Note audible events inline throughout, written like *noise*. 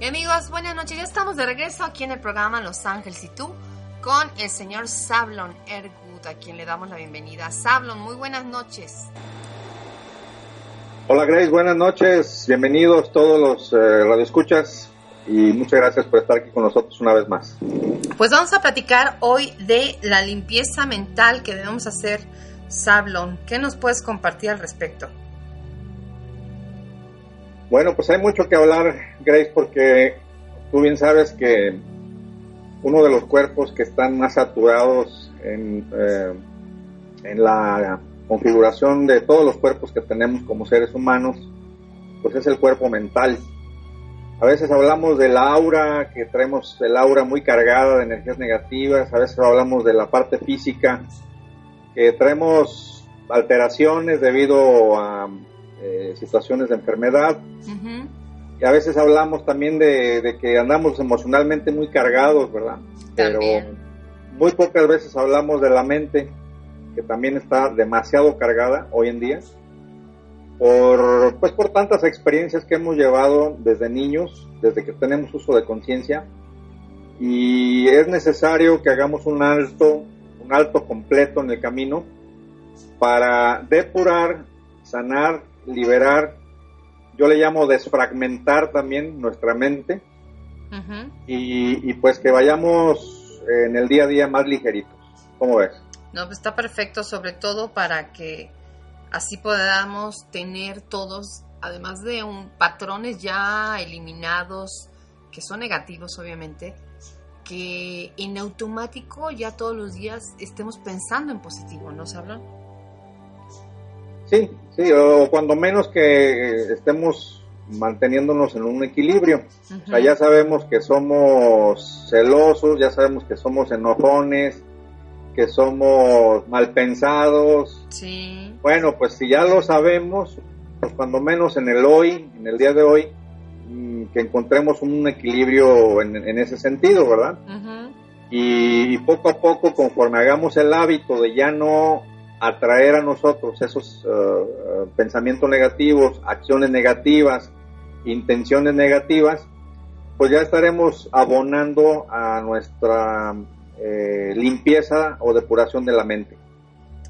Y amigos, buenas noches. Ya estamos de regreso aquí en el programa Los Ángeles y tú con el señor Sablon Ergut, a quien le damos la bienvenida. Sablon, muy buenas noches. Hola Grace, buenas noches. Bienvenidos todos los eh, radioescuchas y muchas gracias por estar aquí con nosotros una vez más. Pues vamos a platicar hoy de la limpieza mental que debemos hacer, Sablon. ¿Qué nos puedes compartir al respecto? Bueno, pues hay mucho que hablar, Grace, porque tú bien sabes que uno de los cuerpos que están más saturados en, eh, la configuración de todos los cuerpos que tenemos como seres humanos, pues es el cuerpo mental. A veces hablamos del aura, que traemos el aura muy cargada de energías negativas, a veces hablamos de la parte física, que traemos alteraciones debido a eh, situaciones de enfermedad. Y a veces hablamos también de, que andamos emocionalmente muy cargados, ¿verdad? Pero muy pocas veces hablamos de la mente, que también está demasiado cargada hoy en día, por, pues por tantas experiencias que hemos llevado desde niños, desde que tenemos uso de conciencia, y es necesario que hagamos un alto, un alto completo en el camino para depurar, sanar liberar, yo le llamo desfragmentar también nuestra mente y, pues que vayamos en el día a día más ligeritos. ¿Cómo ves? No, pues está perfecto, sobre todo para que así podamos tener todos, además de un patrones ya eliminados, que son negativos obviamente, que en automático ya todos los días estemos pensando en positivo, ¿no, hablan Sí, sí, o cuando menos que estemos manteniéndonos en un equilibrio. O sea, ya sabemos que somos celosos, ya sabemos que somos enojones, que somos mal pensados. Sí. Bueno, pues si ya lo sabemos, pues cuando menos en el hoy, en el día de hoy, mm, que encontremos un equilibrio en, ese sentido, ¿verdad? y poco a poco, conforme hagamos el hábito de ya no atraer a nosotros esos eh, pensamientos negativos, acciones negativas, intenciones negativas, pues ya estaremos abonando a nuestra eh, limpieza o depuración de la mente.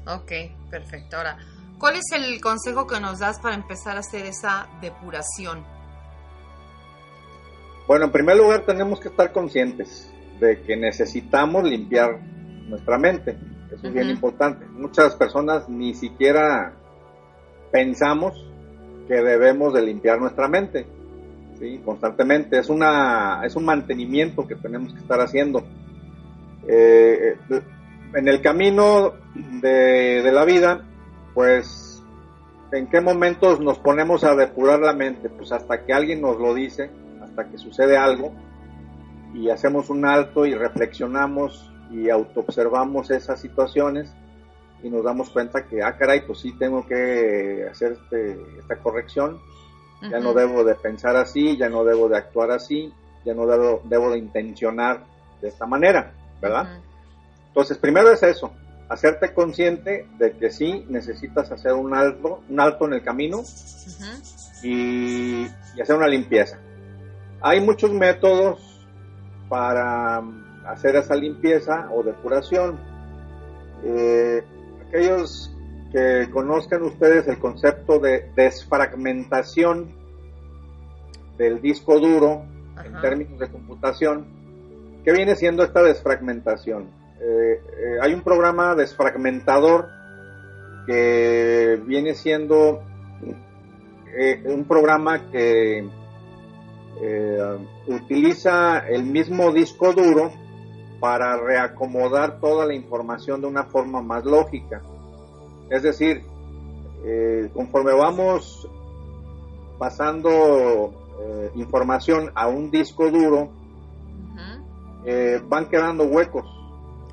Ok, perfecto. Ahora, ¿cuál es el consejo que nos das para empezar a hacer esa depuración? Bueno, en primer lugar tenemos que estar conscientes de que necesitamos limpiar nuestra mente. Eso es bien importante. Muchas personas ni siquiera pensamos que debemos de limpiar nuestra mente, ¿sí? Constantemente. Es, una, es un mantenimiento que tenemos que estar haciendo. Eh, en el camino de, la vida pues, ¿en qué momentos nos ponemos a depurar la mente? Pues hasta que alguien nos lo dice, hasta que sucede algo y hacemos un alto y reflexionamos y autoobservamos esas situaciones y nos damos cuenta que, ah, caray, pues sí tengo que hacer este, esta corrección, ya no debo de pensar así, ya no debo de actuar así, ya no debo, debo de intencionar de esta manera, ¿verdad? Entonces, primero es eso, hacerte consciente de que sí necesitas hacer un alto, un alto en el camino y, hacer una limpieza. Hay muchos métodos para hacer esa limpieza o depuración. Eh, aquellos que conozcan ustedes el concepto de desfragmentación del disco duro en términos de computación, ¿qué viene siendo esta desfragmentación? Eh, eh, hay un programa desfragmentador que viene siendo eh, un programa que utiliza el mismo disco duro para reacomodar toda la información de una forma más lógica. Es decir, eh, conforme vamos pasando eh, información a un disco duro, eh, van quedando huecos.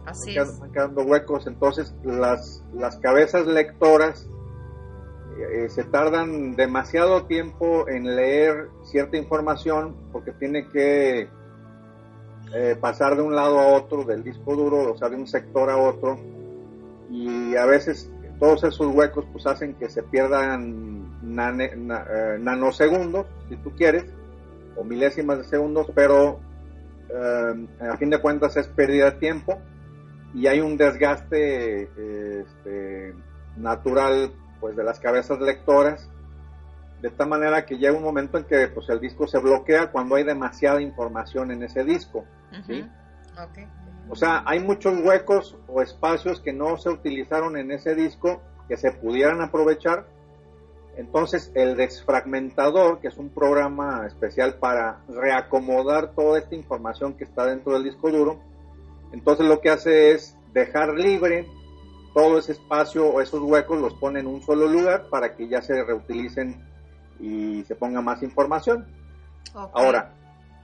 Así van, van, quedando huecos, entonces las, las cabezas lectoras se tardan demasiado tiempo en leer cierta información porque tiene que eh, pasar de un lado a otro del disco duro, o sea, de un sector a otro, y a veces todos esos huecos pues hacen que se pierdan eh, nanosegundos, si tú quieres, o milésimas de segundos, pero eh, a fin de cuentas es pérdida de tiempo y hay un desgaste este, natural pues de las cabezas lectoras de tal manera que llega un momento en que pues el disco se bloquea cuando hay demasiada información en ese disco o sea hay muchos huecos o espacios que no se utilizaron en ese disco que se pudieran aprovechar. Entonces el desfragmentador que es un programa especial para reacomodar toda esta información que está dentro del disco duro entonces lo que hace es dejar libre todo ese espacio o esos huecos los pone en un solo lugar para que ya se reutilicen y se ponga más información. Ahora,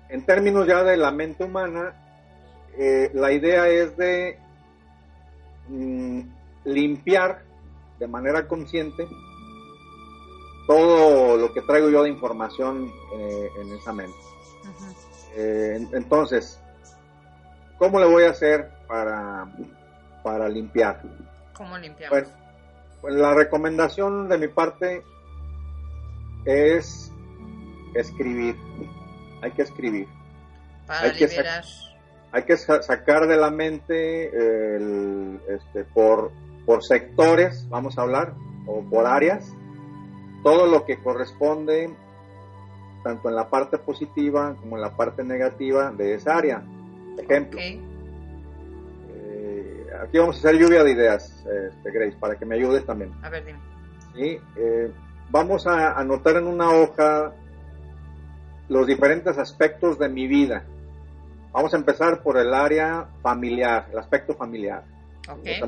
en términos ya de la mente humana, eh, la idea es de mm, limpiar de manera consciente todo lo que traigo yo de información eh, en esa mente. Eh, entonces, ¿cómo le voy a hacer para, para limpiar? ¿Cómo limpiar? Bueno, pues la recomendación de mi parte es escribir. Hay que escribir. Para hay liberar. Que hay que sacar de la mente este, por, por sectores, vamos a hablar, o por áreas, todo lo que corresponde tanto en la parte positiva como en la parte negativa de esa área. Ejemplo. Eh, aquí vamos a hacer lluvia de ideas, este, Grace, para que me ayudes también. A ver, dime. Sí, eh, vamos a anotar en una hoja los diferentes aspectos de mi vida. Vamos a empezar por el área familiar, el aspecto familiar.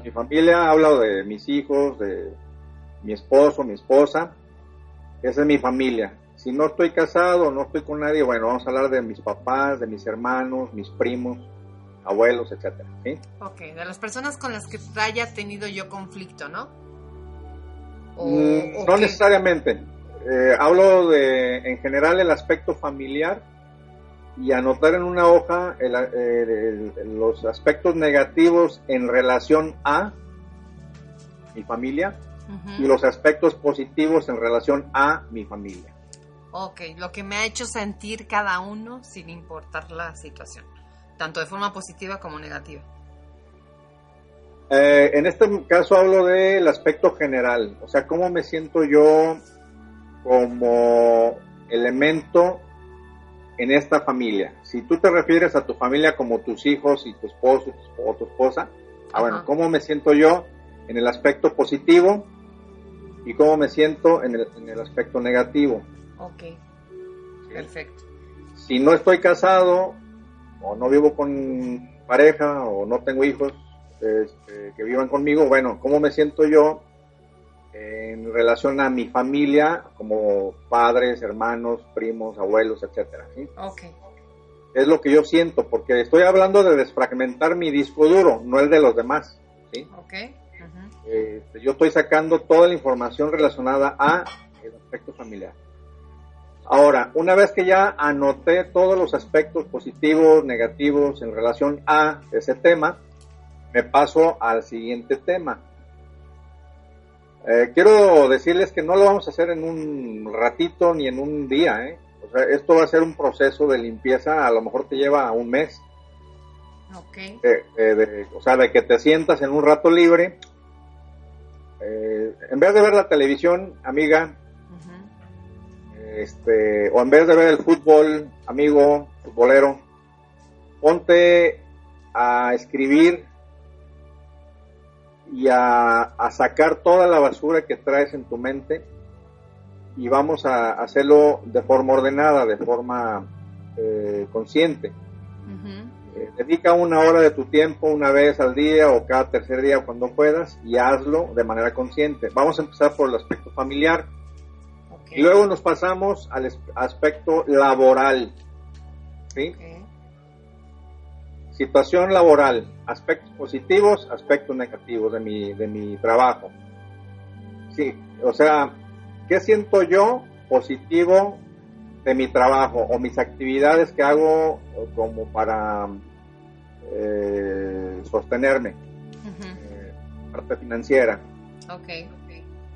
mi familia, hablo de mis hijos, de mi esposo, mi esposa. Esa es mi familia. Si no estoy casado, no estoy con nadie, bueno, vamos a hablar de mis papás, de mis hermanos, mis primos, abuelos, etcétera. ¿sí? Ok, de las personas con las que haya tenido yo conflicto, ¿no? Mm, no necesariamente. Eh, hablo de, en general, el aspecto familiar y anotar en una hoja los aspectos negativos en relación a mi familia y los aspectos positivos en relación a mi familia. Ok, lo que me ha hecho sentir cada uno sin importar la situación, tanto de forma positiva como negativa. Eh, en este caso hablo del aspecto general, o sea, cómo me siento yo como elemento en esta familia. Si tú te refieres a tu familia como tus hijos y tu esposo o tu esposa, ah, bueno, cómo me siento yo en el aspecto positivo y cómo me siento en el, en el aspecto negativo. Ok, perfecto. Si no estoy casado o no vivo con pareja o no tengo hijos, este, que vivan conmigo, bueno, ¿cómo me siento yo en relación a mi familia, como padres, hermanos, primos, abuelos, etcétera. ¿sí? Okay. Es lo que yo siento, porque estoy hablando de desfragmentar mi disco duro, no el de los demás. ¿sí? Okay. Este, yo estoy sacando toda la información relacionada a el aspecto familiar. Ahora, una vez que ya anoté todos los aspectos positivos, negativos en relación a ese tema, me paso al siguiente tema. Eh, quiero decirles que no lo vamos a hacer en un ratito ni en un día. ¿eh? O sea, esto va a ser un proceso de limpieza, a lo mejor te lleva un mes. Okay. o sea, de que te sientas en un rato libre. Eh, en vez de ver la televisión, amiga, este, o en vez de ver el fútbol, amigo, futbolero, ponte a escribir y a, sacar toda la basura que traes en tu mente y vamos a hacerlo de forma ordenada, de forma eh, consciente. Eh, dedica una hora de tu tiempo una vez al día o cada tercer día cuando puedas y hazlo de manera consciente. Vamos a empezar por el aspecto familiar. Y luego nos pasamos al aspecto laboral. ¿sí? Situación laboral, aspectos positivos, aspectos negativos de mi, de mi trabajo. Sí, o sea, ¿qué siento yo positivo de mi trabajo o mis actividades que hago como para eh, sostenerme? Eh, parte financiera. Okay.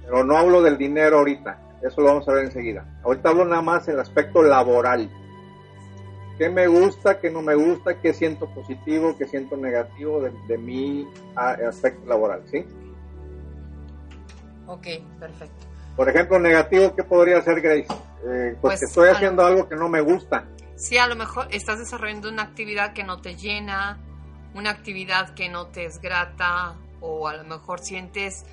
Pero no hablo del dinero ahorita, eso lo vamos a ver enseguida. Ahorita hablo nada más el aspecto laboral qué me gusta, qué no me gusta, qué siento positivo, qué siento negativo de, mi aspecto laboral, ¿sí? Ok, perfecto. Por ejemplo, negativo, ¿qué podría ser, Grace? Eh, pues, que estoy haciendo algo que no me gusta. Sí, a lo mejor estás desarrollando una actividad que no te llena, una actividad que no te es grata, o a lo mejor sientes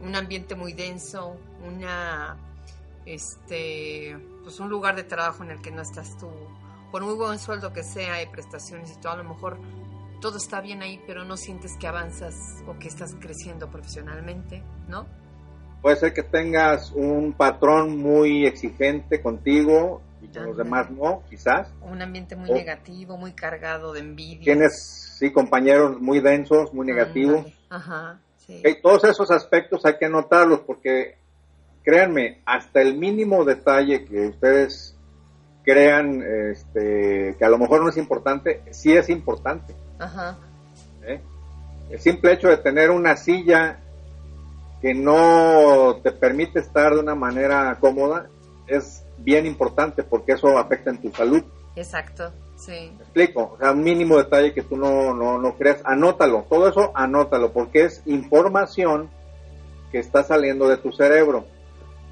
un ambiente muy denso, una este pues un lugar de trabajo en el que no estás tú por muy buen sueldo que sea y prestaciones y todo, a lo mejor todo está bien ahí, pero no sientes que avanzas o que estás creciendo profesionalmente, ¿no? Puede ser que tengas un patrón muy exigente contigo y con los demás no, quizás. Un ambiente muy negativo, muy cargado de envidia. Tienes, sí, compañeros muy densos, muy negativos. Ajá, sí. todos esos aspectos hay que anotarlos porque, créanme, hasta el mínimo detalle que ustedes crean este, que a lo mejor no es importante, sí es importante. Ajá. ¿Eh? El simple hecho de tener una silla que no te permite estar de una manera cómoda es bien importante porque eso afecta en tu salud. Exacto, sí. ¿Me explico? O sea, un mínimo detalle que tú no, no, no creas, anótalo, todo eso anótalo porque es información que está saliendo de tu cerebro,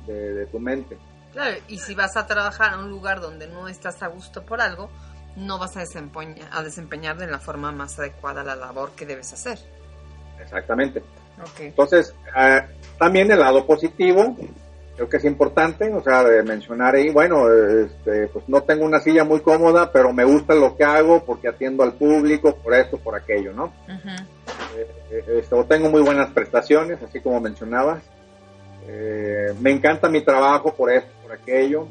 de tu mente. Claro, y si vas a trabajar en un lugar donde no estás a gusto por algo, no vas a desempeñar, a desempeñar de la forma más adecuada la labor que debes hacer. Exactamente. Entonces, eh, también el lado positivo, creo que es importante, o sea, de mencionar ahí, bueno, este, pues no tengo una silla muy cómoda, pero me gusta lo que hago porque atiendo al público, por esto, por aquello, ¿no? Eh, eh, este, tengo muy buenas prestaciones, así como mencionabas. Me encanta mi trabajo por esto, aquello.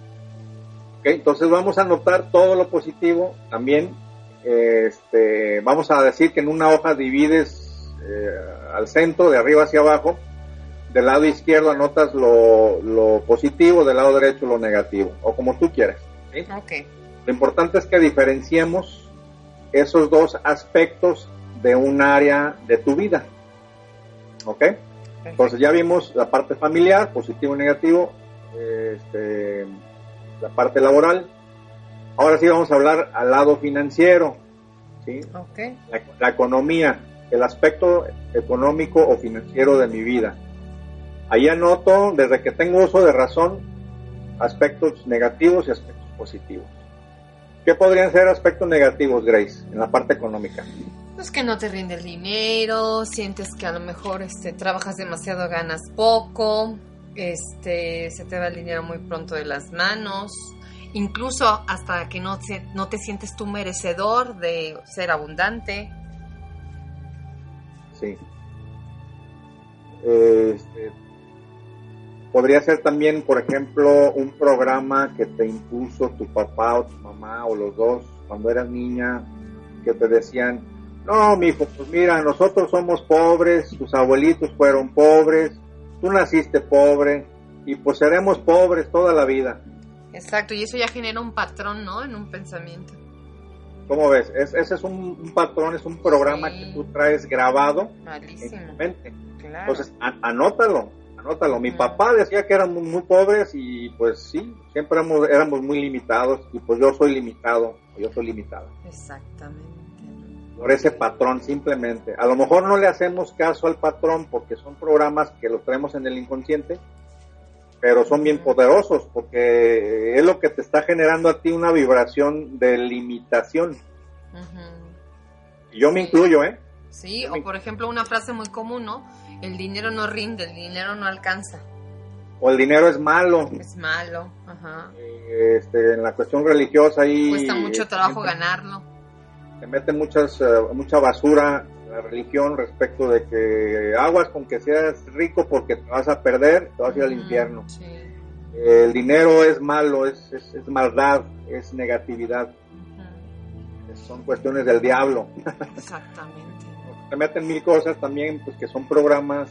entonces vamos a anotar todo lo positivo también. Este, vamos a decir que en una hoja divides eh, al centro, de arriba hacia abajo. Del lado izquierdo anotas lo, positivo, del lado derecho lo negativo, o como tú quieras. Lo importante es que diferenciemos esos dos aspectos de un área de tu vida. ¿Ok? Entonces ya vimos la parte familiar, positivo y negativo, este, la parte laboral. Ahora sí vamos a hablar al lado financiero, ¿sí? La, economía, el aspecto económico o financiero de mi vida. Ahí anoto, desde que tengo uso de razón, aspectos negativos y aspectos positivos. ¿Qué podrían ser aspectos negativos, Grace, en la parte económica? Pues que no te rinde el dinero, sientes que a lo mejor este, trabajas demasiado, ganas poco, este, se te va el dinero muy pronto de las manos, incluso hasta que no no te sientes tú merecedor de ser abundante. Sí. Este, podría ser también, por ejemplo, un programa que te impuso tu papá o tu mamá o los dos cuando eras niña, que te decían, no, mi hijo, pues mira, nosotros somos pobres, tus abuelitos fueron pobres, tú naciste pobre y pues seremos pobres toda la vida. Exacto, y eso ya genera un patrón, ¿no? En un pensamiento. ¿Cómo ves? ese es un, patrón, es un programa que tú traes grabado Malísimo. en tu mente. Entonces, anótalo, anótalo. Mi papá decía que éramos muy pobres y pues sí, siempre éramos, éramos muy limitados y pues yo soy limitado, yo soy limitada. Exactamente. Por ese patrón simplemente. A lo mejor no le hacemos caso al patrón porque son programas que los traemos en el inconsciente, pero son bien poderosos porque es lo que te está generando a ti una vibración de limitación. Y yo me incluyo, ¿eh? Sí, o por ejemplo una frase muy común, ¿no? El dinero no rinde, el dinero no alcanza. O el dinero es malo. Es malo, ajá. Este, en la cuestión religiosa ahí... Cuesta mucho trabajo ganarlo. Se mete muchas, eh, mucha basura la religión respecto de que aguas con que seas rico porque te vas a perder, te vas a ir al infierno. El dinero es malo, es, es, maldad, es negatividad. Son cuestiones del diablo. Exactamente. *laughs* Se meten mil cosas también, pues que son programas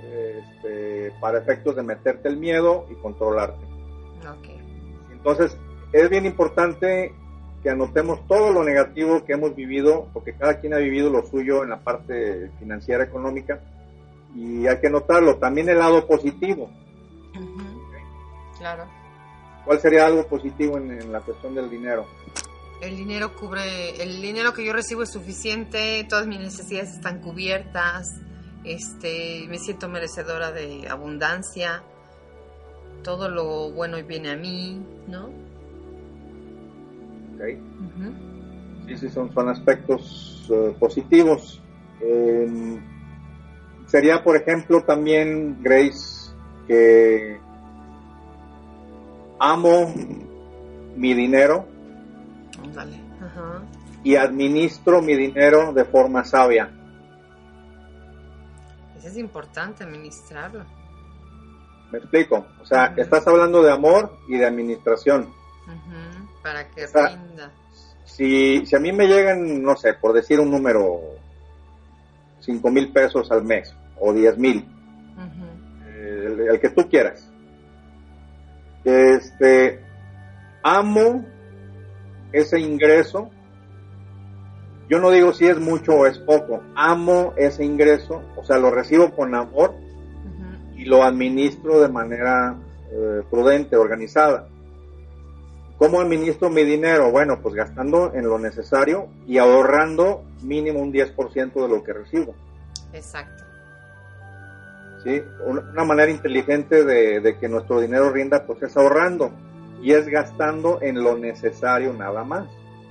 este, para efectos de meterte el miedo y controlarte. Entonces, es bien importante que anotemos todo lo negativo que hemos vivido, porque cada quien ha vivido lo suyo en la parte financiera, económica, y hay que anotarlo. También el lado positivo. Claro. ¿Cuál sería algo positivo en, la cuestión del dinero? El dinero cubre, el dinero que yo recibo es suficiente, todas mis necesidades están cubiertas, este, me siento merecedora de abundancia, todo lo bueno viene a mí, ¿no? Sí, sí, son, son aspectos eh, positivos. Sería, por ejemplo, también, Grace, que amo mi dinero y administro mi dinero de forma sabia. Eso es importante, administrarlo. Me explico. O sea, estás hablando de amor y de administración para que rinda. Si, si a mí me llegan, no sé, por decir un número, 5 mil pesos al mes o 10 mil, el, que tú quieras. Este, amo ese ingreso. Yo no digo si es mucho o es poco, amo ese ingreso, o sea, lo recibo con amor y lo administro de manera eh, prudente, organizada. ¿Cómo administro mi dinero? Bueno, pues gastando en lo necesario y ahorrando mínimo un 10% de lo que recibo. Exacto. ¿Sí? Una manera inteligente de, que nuestro dinero rinda, pues es ahorrando y es gastando en lo necesario nada más.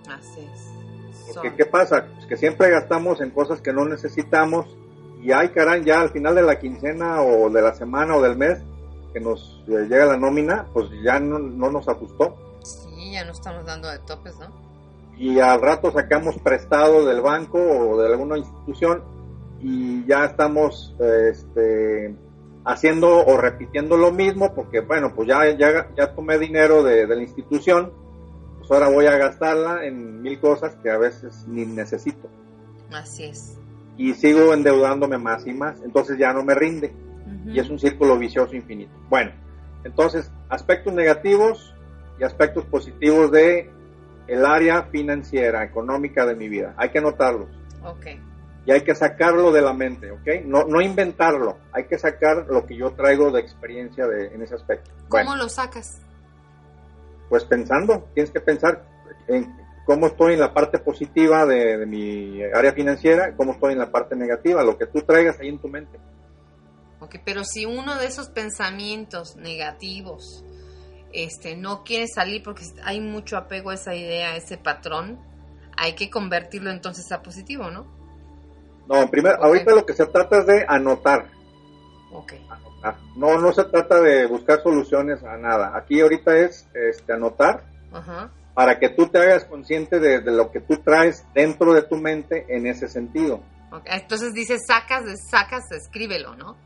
Así es. Porque, ¿qué pasa? Pues que siempre gastamos en cosas que no necesitamos y ay, caray, ya al final de la quincena o de la semana o del mes que nos llega la nómina, pues ya no, no nos ajustó ya no estamos dando de topes, ¿no? Y al rato sacamos prestado del banco o de alguna institución y ya estamos este, haciendo o repitiendo lo mismo porque, bueno, pues ya, ya, ya tomé dinero de, de la institución, pues ahora voy a gastarla en mil cosas que a veces ni necesito. Así es. Y sigo endeudándome más y más, entonces ya no me rinde. Y es un círculo vicioso infinito. Bueno, entonces, aspectos negativos, y aspectos positivos de el área financiera, económica de mi vida. Hay que anotarlos. Ok. Y hay que sacarlo de la mente, ¿ok? No, no inventarlo, hay que sacar lo que yo traigo de experiencia de, en ese aspecto. ¿Cómo lo sacas? Pues pensando, tienes que pensar en cómo estoy en la parte positiva de, de mi área financiera, cómo estoy en la parte negativa, lo que tú traigas ahí en tu mente. Ok, pero si uno de esos pensamientos negativos este, no quiere salir porque hay mucho apego a esa idea, a ese patrón, hay que convertirlo entonces a positivo, ¿no? No, primero, ahorita lo que se trata es de anotar. Ok. No, no se trata de buscar soluciones a nada. Aquí ahorita es este, anotar para que tú te hagas consciente de, lo que tú traes dentro de tu mente en ese sentido. Entonces dices, sacas, sacas, escríbelo, ¿no?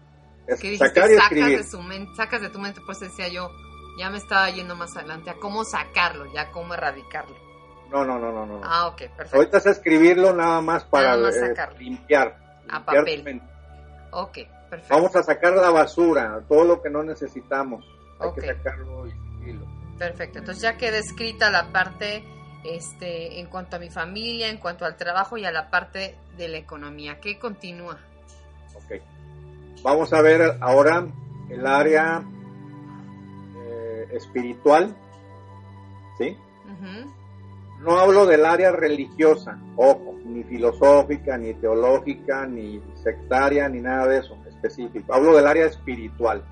Es dijiste, sacar y sacas escribir. de, su mente, sacas de tu mente, pues decía yo, ya me estaba yendo más adelante a cómo sacarlo, ya cómo erradicarlo. No, no, no, no, no. Ah, ok, perfecto. Ahorita es escribirlo nada más para Nada más eh, limpiar. A limpiar papel. Ok, perfecto. Vamos a sacar la basura, todo lo que no necesitamos. Hay que sacarlo y escribirlo. Perfecto. Entonces ya queda escrita la parte este, en cuanto a mi familia, en cuanto al trabajo y a la parte de la economía. ¿Qué continúa? Ok. Vamos a ver ahora el área espiritual. ¿Sí? No hablo del área religiosa, ojo, ni filosófica, ni teológica, ni sectaria, ni nada de eso específico. Hablo del área espiritual.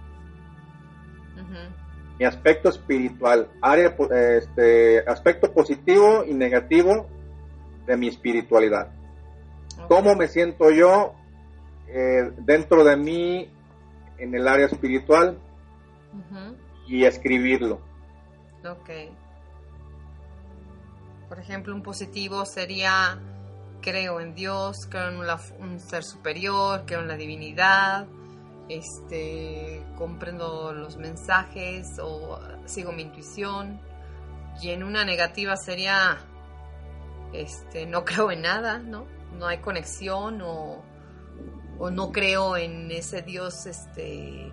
Mi aspecto espiritual, área, este, aspecto positivo y negativo de mi espiritualidad. ¿Cómo me siento yo eh, dentro de mí en el área espiritual y escribirlo? Ok. Por ejemplo, un positivo sería creo en Dios, creo en un ser superior, creo en la divinidad, este, comprendo los mensajes o sigo mi intuición. Y en una negativa sería, este, no *laughs* creo en nada, ¿no? No hay conexión o, o no creo en ese Dios, este,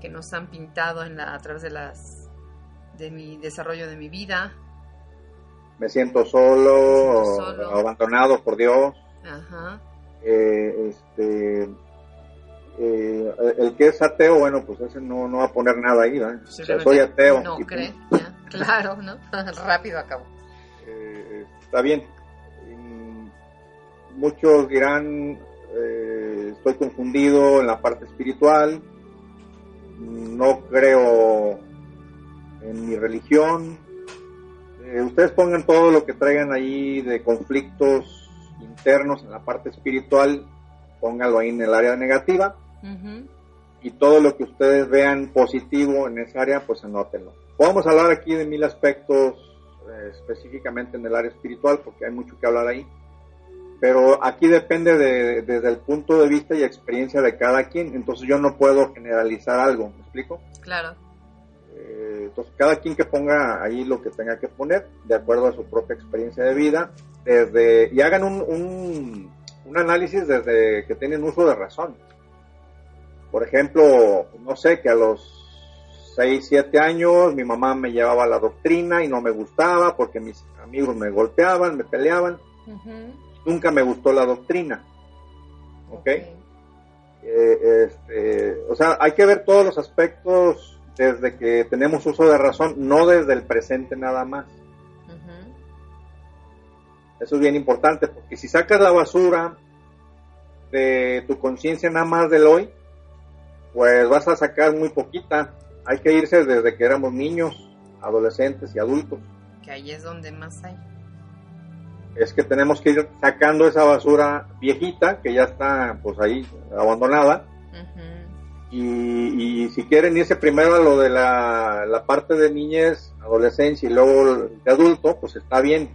que nos han pintado en la, a través de las, de mi desarrollo de mi vida. Me siento solo, Me siento solo. abandonado por Dios. Ajá. eh, este, eh, el que es ateo, bueno, pues ese no, no va a poner nada ahí, sea, soy ateo. No cree, ya. Claro, ¿no? *laughs* Rápido acabo. Eh, está bien. Mm, Muchos dirán, eh, estoy confundido en la parte espiritual, no creo en mi religión. Eh, ustedes pongan todo lo que traigan ahí de conflictos internos en la parte espiritual, pónganlo ahí en el área negativa y todo lo que ustedes vean positivo en esa área, pues anótenlo. Podemos hablar aquí de mil aspectos eh, específicamente en el área espiritual, porque hay mucho que hablar ahí. Pero aquí depende de- desde el punto de vista y experiencia de cada quien, entonces yo no puedo generalizar algo, ¿me explico? Claro. Eh, entonces cada quien que ponga ahí lo que tenga que poner, de acuerdo a su propia experiencia de vida, desde y hagan un, un, un análisis desde que tienen uso de razón. Por ejemplo, no sé, que a los 6, 7 años mi mamá me llevaba la doctrina y no me gustaba porque mis amigos me golpeaban, me peleaban. Ujú. Nunca me gustó la doctrina. ¿Ok? Eh, este, o sea, hay que ver todos los aspectos desde que tenemos uso de razón, no desde el presente nada más. Ujú. Eso es bien importante, porque si sacas la basura de tu conciencia nada más del hoy, pues vas a sacar muy poquita. Hay que irse desde que éramos niños, adolescentes y adultos. Que ahí es donde más hay. Es que tenemos que ir sacando esa basura viejita que ya está pues ahí abandonada. Y, y si quieren irse primero a lo de la, la parte de niñez, adolescencia y luego de adulto, pues está bien.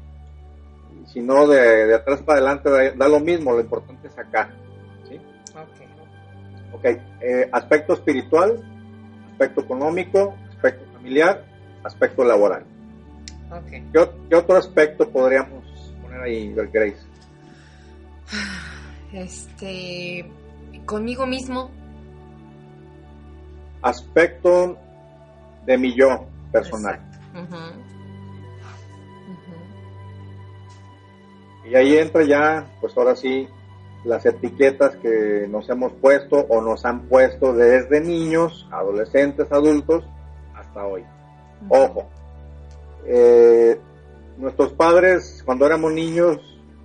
Si no, de, de atrás para adelante da, da lo mismo, lo importante es sacar. ¿sí? Ok. Ok, eh, aspecto espiritual, aspecto económico, aspecto familiar, aspecto laboral. Ok. ¿Qué, o- qué otro aspecto podríamos poner ahí, Grace? Este. Conmigo mismo. Aspecto de mi yo personal. Ujú. Ujú. Y ahí entra ya, pues ahora sí, las etiquetas que nos hemos puesto o nos han puesto desde niños, adolescentes, adultos, hasta hoy. Ojo, eh, nuestros padres cuando éramos niños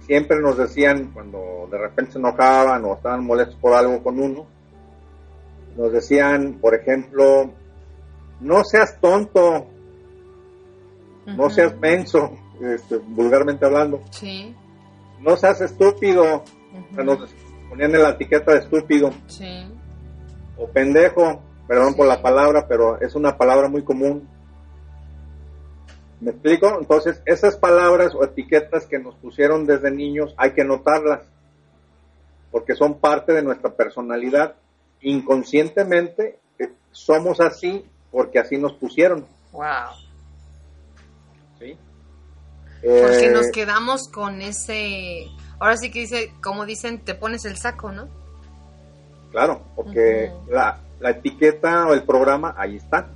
siempre nos decían, cuando de repente se enojaban o estaban molestos por algo con uno, nos decían, por ejemplo, no seas tonto, no seas menso, este, vulgarmente hablando, Sí. no seas estúpido, o sea, Ujú. nos ponían en la etiqueta de estúpido Sí. o pendejo, perdón por la palabra, pero es una palabra muy común. ¿Me explico? Entonces, esas palabras o etiquetas que nos pusieron desde niños hay que notarlas, porque son parte de nuestra personalidad. inconscientemente eh, somos así porque así nos pusieron. Wow. ¿sí? Porque Eh, nos quedamos con ese. Ahora sí que dice, como dicen, te pones el saco, ¿no? Claro, porque la, la etiqueta o el programa ahí está.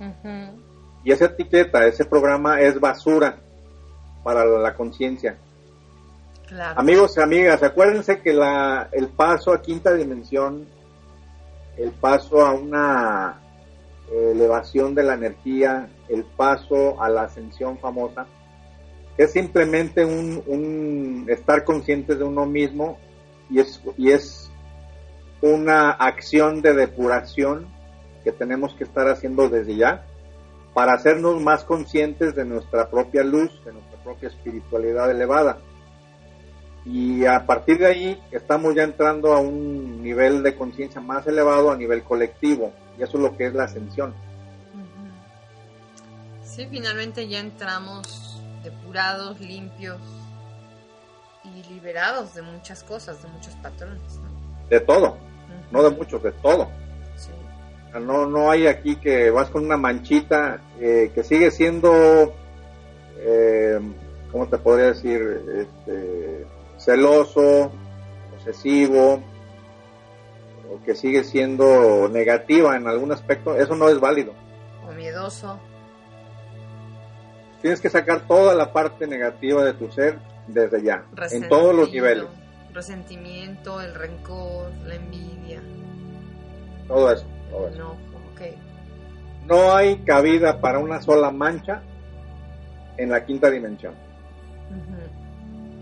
Ujú. Y esa etiqueta, ese programa es basura para la, la conciencia. Claro. Amigos y amigas, acuérdense que la, el paso a quinta dimensión, el paso a una eh, elevación de la energía, el paso a la ascensión famosa, es simplemente un, un estar consciente de uno mismo y es, y es una acción de depuración que tenemos que estar haciendo desde ya para hacernos más conscientes de nuestra propia luz, de nuestra propia espiritualidad elevada. Y a partir de ahí estamos ya entrando a un nivel de conciencia más elevado a nivel colectivo. Y eso es lo que es la ascensión. Sí, finalmente ya entramos depurados, limpios y liberados de muchas cosas, de muchos patrones. ¿no? De todo, no de muchos, de todo. No, no hay aquí que vas con una manchita eh, que sigue siendo, eh, ¿cómo te podría decir? Este, celoso, obsesivo, o que sigue siendo negativa en algún aspecto. Eso no es válido. O miedoso. Tienes que sacar toda la parte negativa de tu ser desde ya, en todos los niveles, Resentimiento, el rencor, la envidia, todo eso. Enojo. Ok. No hay cabida para una sola mancha en la quinta dimensión.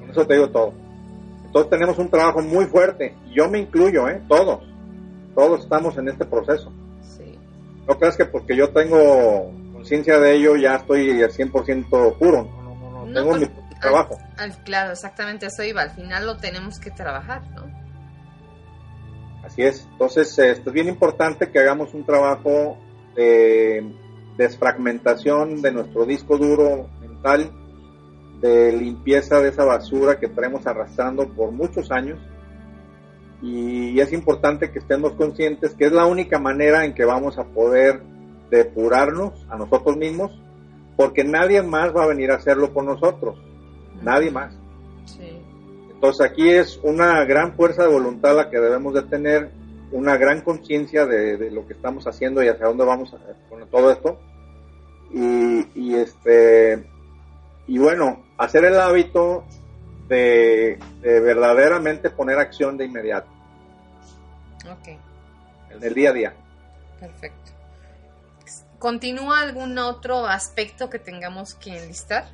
Con eso te digo todo. Entonces tenemos un trabajo muy fuerte, yo me incluyo, ¿eh? todos, todos estamos en este proceso. Sí. No creas que porque yo tengo conciencia de ello ya estoy al 100% puro, no, no, no, no, No, tengo pues, mi trabajo. Al- claro, exactamente eso iba. Al final lo tenemos que trabajar, ¿no? Así es. Entonces, eh, esto es bien importante que hagamos un trabajo de desfragmentación de nuestro disco duro mental, de limpieza de esa basura que traemos arrastrando por muchos años. Y es importante que estemos conscientes que es la única manera en que vamos a poder depurarnos a nosotros mismos, porque nadie más va a venir a hacerlo por nosotros, nadie más. Sí. Entonces aquí es una gran fuerza de voluntad la que debemos de tener, una gran conciencia de, de lo que estamos haciendo y hacia dónde vamos a- con todo esto. Y, y este y bueno, hacer el hábito de, de verdaderamente poner acción de inmediato, Ok. en el día a día. Perfecto. ¿Continúa algún otro aspecto que tengamos que enlistar?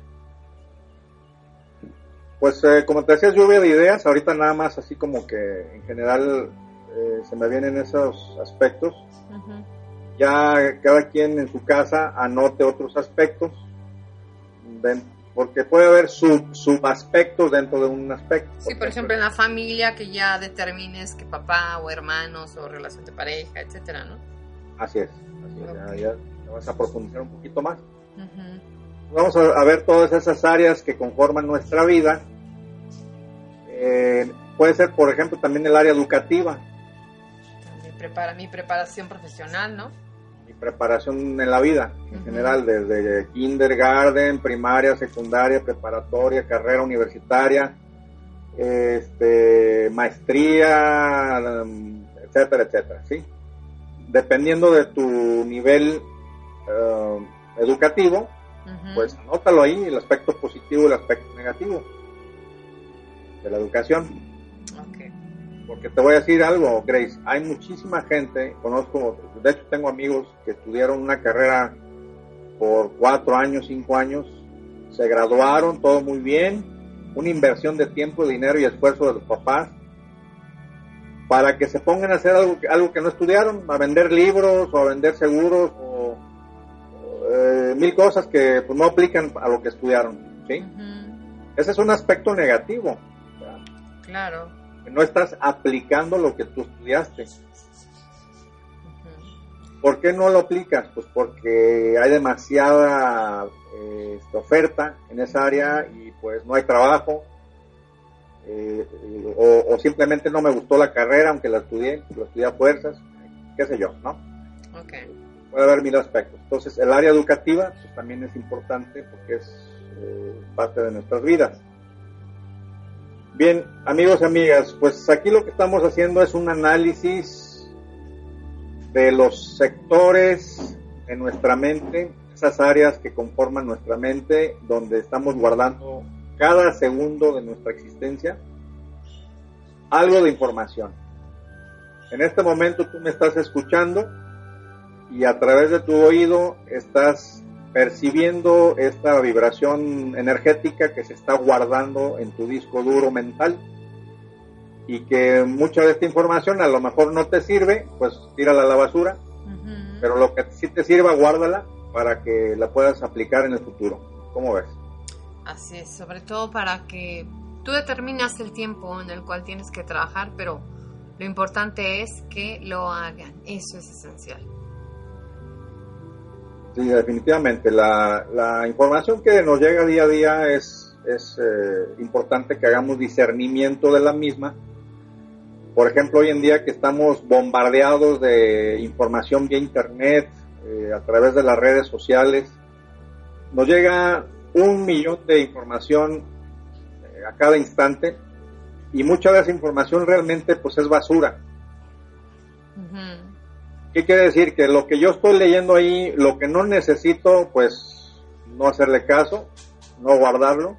Pues eh, como te decía, lluvia de ideas, ahorita nada más así como que en general eh, se me vienen esos aspectos. Ya cada quien en su casa anote otros aspectos, ven- porque puede haber sub, subaspectos dentro de un aspecto. Sí, por ejemplo, en la familia que ya determines que papá o hermanos o relación de pareja, etcétera, ¿no? Así es, así es, ya- ya, ya vas a profundizar un poquito más. Ujú. Vamos a, ver todas esas áreas que conforman nuestra vida. Eh, puede ser, por ejemplo, también el área educativa, También prepara mi preparación profesional, ¿no? mi preparación en la vida en general, desde kindergarten, primaria, secundaria, preparatoria, carrera universitaria, este, maestría, etcétera, etcétera, ¿sí? Dependiendo de tu nivel um, educativo, Pues anótalo ahí, el aspecto positivo y el aspecto negativo de la educación. Ok. Porque te voy a decir algo, Grace, hay muchísima gente, conozco, de hecho tengo amigos que estudiaron una carrera por cuatro años, cinco años, se graduaron, todo muy bien, una inversión de tiempo, dinero y esfuerzo de los papás, para que se pongan a hacer algo, que- algo que no estudiaron, a vender libros o a vender seguros o mil cosas que pues, no aplican a lo que estudiaron, ¿sí? Ese es un aspecto negativo, ¿verdad? Claro. no estás aplicando lo que tú estudiaste. Ujú. ¿Por qué no lo aplicas? Pues porque hay demasiada eh, oferta en esa área y pues no hay trabajo. eh, o, simplemente no me gustó la carrera, aunque la estudié, lo estudié a fuerzas, qué sé yo, ¿no? Okay. Puede haber mil aspectos. Entonces, el área educativa pues, también es importante porque es eh, parte de nuestras vidas. Bien, amigos y amigas, pues aquí lo que estamos haciendo es un análisis de los sectores en nuestra mente, esas áreas que conforman nuestra mente, donde estamos guardando cada segundo de nuestra existencia algo de información. En este momento tú me estás escuchando y a través de tu oído estás percibiendo esta vibración energética que se está guardando en tu disco duro mental y que mucha de esta información a lo mejor no te sirve, pues tírala a la basura, pero lo que sí te sirva, guárdala para que la puedas aplicar en el futuro. ¿Cómo ves? Así es, sobre todo para que tú determinas el tiempo en el cual tienes que trabajar, pero lo importante es que lo hagan, eso es esencial. Sí, definitivamente. La, información que nos llega día a día es, es eh, importante que hagamos discernimiento de la misma. Por ejemplo, hoy en día que estamos bombardeados de información vía Internet, eh, a través de las redes sociales, nos llega un millón de información eh, a cada instante y mucha de esa información realmente pues es basura. ¿Qué quiere decir? Que lo que yo estoy leyendo ahí, lo que no necesito, pues no hacerle caso, no guardarlo.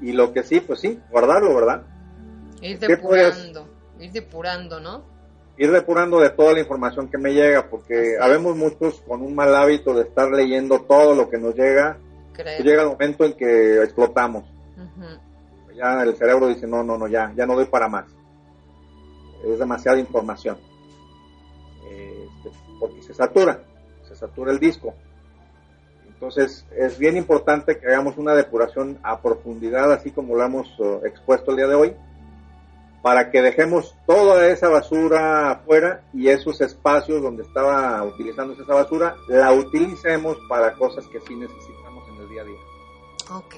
Y lo que sí, pues sí, guardarlo, ¿verdad? Ir depurando, ir depurando, ¿no? Ir depurando de toda la información que me llega, porque habemos muchos con un mal hábito de estar leyendo todo lo que nos llega llega el momento en que explotamos. Ya el cerebro dice, no, no, no, ya, ya no doy para más. Es demasiada información. Porque se satura, se satura el disco. Entonces es bien importante que hagamos una depuración a profundidad, así como lo hemos uh, expuesto el día de hoy, para que dejemos toda esa basura afuera y esos espacios donde estaba utilizando esa basura, la utilicemos para cosas que sí necesitamos día a día. Ok.